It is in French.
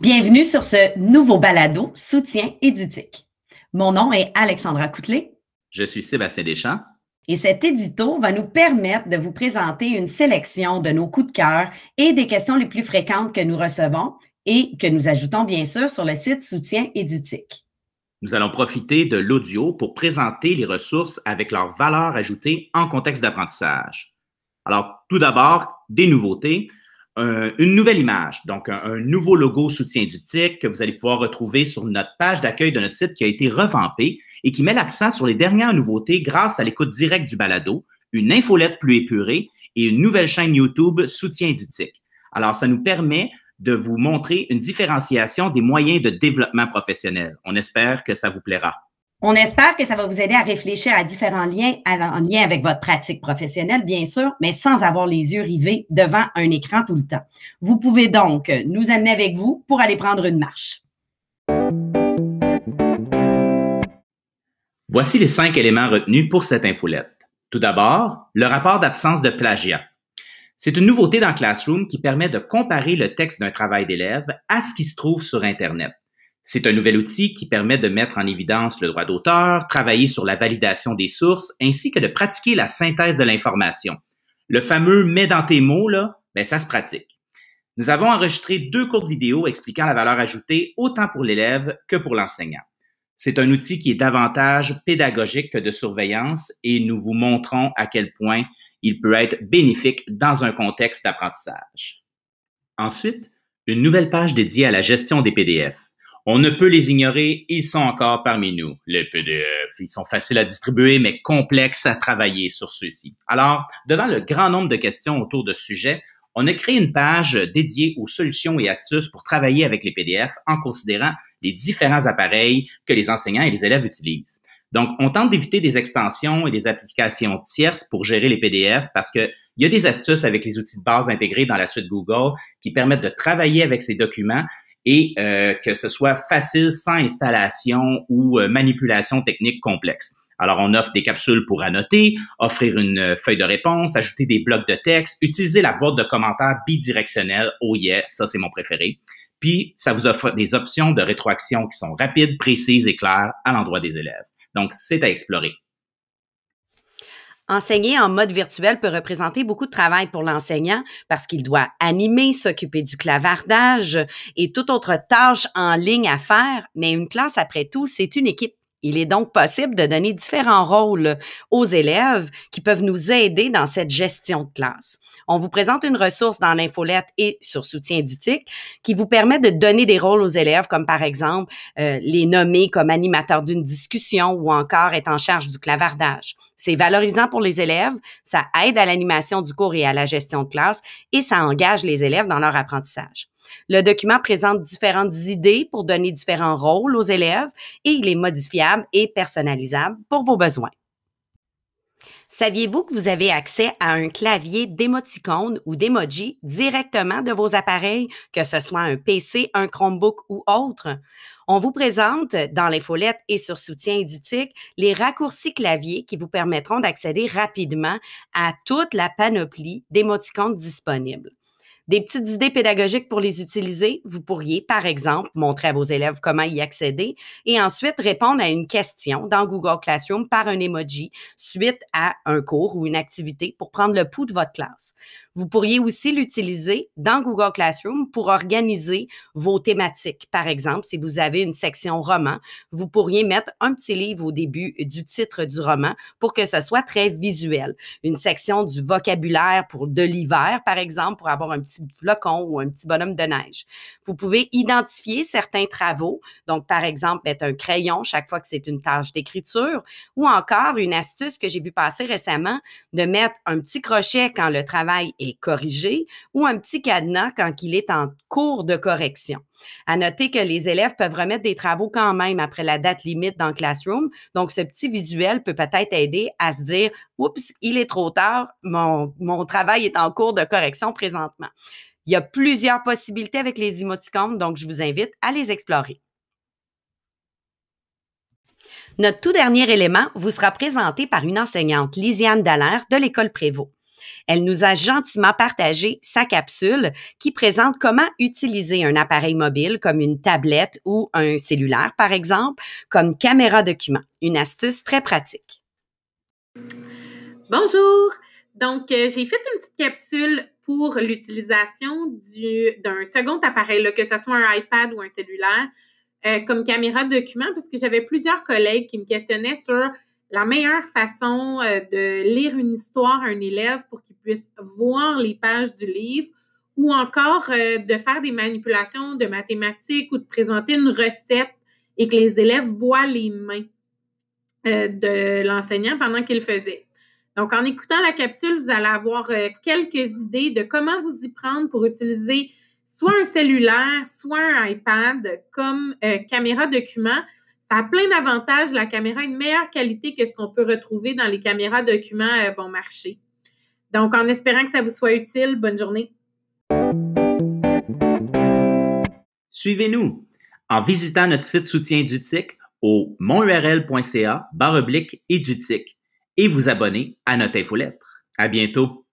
Bienvenue sur ce nouveau balado Soutien édutique. Mon nom est Alexandra Coutelet. Je suis Sébastien Deschamps. Et cet édito va nous permettre de vous présenter une sélection de nos coups de cœur et des questions les plus fréquentes que nous recevons et que nous ajoutons bien sûr sur le site Soutien édutique. Nous allons profiter de l'audio pour présenter les ressources avec leur valeur ajoutée en contexte d'apprentissage. Alors, tout d'abord, des nouveautés. Une nouvelle image, donc un, nouveau logo soutien du TIC que vous allez pouvoir retrouver sur notre page d'accueil de notre site qui a été revampée et qui met l'accent sur les dernières nouveautés grâce à l'écoute directe du balado, une infolette plus épurée et une nouvelle chaîne YouTube soutien du TIC. Alors, ça nous permet de vous montrer une différenciation des moyens de développement professionnel. On espère que ça vous plaira. On espère que ça va vous aider à réfléchir à différents liens en lien avec votre pratique professionnelle, bien sûr, mais sans avoir les yeux rivés devant un écran tout le temps. Vous pouvez donc nous amener avec vous pour aller prendre une marche. Voici les cinq éléments retenus pour cette infolette. Tout d'abord, le rapport d'absence de plagiat. C'est une nouveauté dans Classroom qui permet de comparer le texte d'un travail d'élève à ce qui se trouve sur Internet. C'est un nouvel outil qui permet de mettre en évidence le droit d'auteur, travailler sur la validation des sources, ainsi que de pratiquer la synthèse de l'information. Le fameux mets dans tes mots, là, ben ça se pratique. Nous avons enregistré deux courtes vidéos expliquant la valeur ajoutée autant pour l'élève que pour l'enseignant. C'est un outil qui est davantage pédagogique que de surveillance et nous vous montrons à quel point il peut être bénéfique dans un contexte d'apprentissage. Ensuite, une nouvelle page dédiée à la gestion des PDF. On ne peut les ignorer, ils sont encore parmi nous. Les PDF, ils sont faciles à distribuer, mais complexes à travailler sur ceux-ci. Alors, devant le grand nombre de questions autour de ce sujet, on a créé une page dédiée aux solutions et astuces pour travailler avec les PDF en considérant les différents appareils que les enseignants et les élèves utilisent. Donc, on tente d'éviter des extensions et des applications tierces pour gérer les PDF parce que il y a des astuces avec les outils de base intégrés dans la suite Google qui permettent de travailler avec ces documents et euh, que ce soit facile sans installation ou euh, manipulation technique complexe. Alors, on offre des capsules pour annoter, offrir une euh, feuille de réponse, ajouter des blocs de texte, utiliser la boîte de commentaires bidirectionnelle. Oh yeah, ça c'est mon préféré. Puis, ça vous offre des options de rétroaction qui sont rapides, précises et claires à l'endroit des élèves. Donc, c'est à explorer. Enseigner en mode virtuel peut représenter beaucoup de travail pour l'enseignant parce qu'il doit animer, s'occuper du clavardage et toute autre tâche en ligne à faire. Mais une classe, après tout, c'est une équipe. Il est donc possible de donner différents rôles aux élèves qui peuvent nous aider dans cette gestion de classe. On vous présente une ressource dans l'infolette et sur Soutien du TIC qui vous permet de donner des rôles aux élèves, comme par exemple euh, les nommer comme animateurs d'une discussion ou encore être en charge du clavardage. C'est valorisant pour les élèves, ça aide à l'animation du cours et à la gestion de classe et ça engage les élèves dans leur apprentissage. Le document présente différentes idées pour donner différents rôles aux élèves et il est modifiable et personnalisable pour vos besoins. Saviez-vous que vous avez accès à un clavier d'émoticônes ou d'emoji directement de vos appareils, que ce soit un PC, un Chromebook ou autre? On vous présente dans les follettes et sur soutien édutique les raccourcis clavier qui vous permettront d'accéder rapidement à toute la panoplie d'émoticônes disponibles. Des petites idées pédagogiques pour les utiliser. Vous pourriez, par exemple, montrer à vos élèves comment y accéder et ensuite répondre à une question dans Google Classroom par un emoji suite à un cours ou une activité pour prendre le pouls de votre classe. Vous pourriez aussi l'utiliser dans Google Classroom pour organiser vos thématiques. Par exemple, si vous avez une section roman, vous pourriez mettre un petit livre au début du titre du roman pour que ce soit très visuel. Une section du vocabulaire pour de l'hiver, par exemple, pour avoir un petit flocon ou un petit bonhomme de neige. Vous pouvez identifier certains travaux. Donc, par exemple, mettre un crayon chaque fois que c'est une tâche d'écriture ou encore une astuce que j'ai vu passer récemment de mettre un petit crochet quand le travail est corrigé ou un petit cadenas quand il est en cours de correction. À noter que les élèves peuvent remettre des travaux quand même après la date limite dans Classroom. Donc, ce petit visuel peut peut-être aider à se dire, oups, il est trop tard, mon, travail est en cours de correction présentement. Il y a plusieurs possibilités avec les émoticônes, donc je vous invite à les explorer. Notre tout dernier élément vous sera présenté par une enseignante, Lisiane Dallaire, de l'École Prévost. Elle nous a gentiment partagé sa capsule qui présente comment utiliser un appareil mobile comme une tablette ou un cellulaire, par exemple, comme caméra document. Une astuce très pratique. Bonjour! Donc, euh, j'ai fait une petite capsule pour l'utilisation d'un second appareil, que ce soit un iPad ou un cellulaire, euh, comme caméra document, parce que j'avais plusieurs collègues qui me questionnaient sur la meilleure façon euh, de lire une histoire à un élève pour qu'il puisse voir les pages du livre ou encore de faire des manipulations de mathématiques ou de présenter une recette et que les élèves voient les mains de l'enseignant pendant qu'il faisait. Donc, en écoutant la capsule, vous allez avoir euh, quelques idées de comment vous y prendre pour utiliser soit un cellulaire, soit un iPad comme euh, caméra document. Ça a plein d'avantages. La caméra a une meilleure qualité que ce qu'on peut retrouver dans les caméras documents euh, bon marché. Donc, en espérant que ça vous soit utile, bonne journée. Suivez-nous en visitant notre site soutien d'UTIC au monurl.ca barre oblique et et vous abonner à notre infolettre. À bientôt!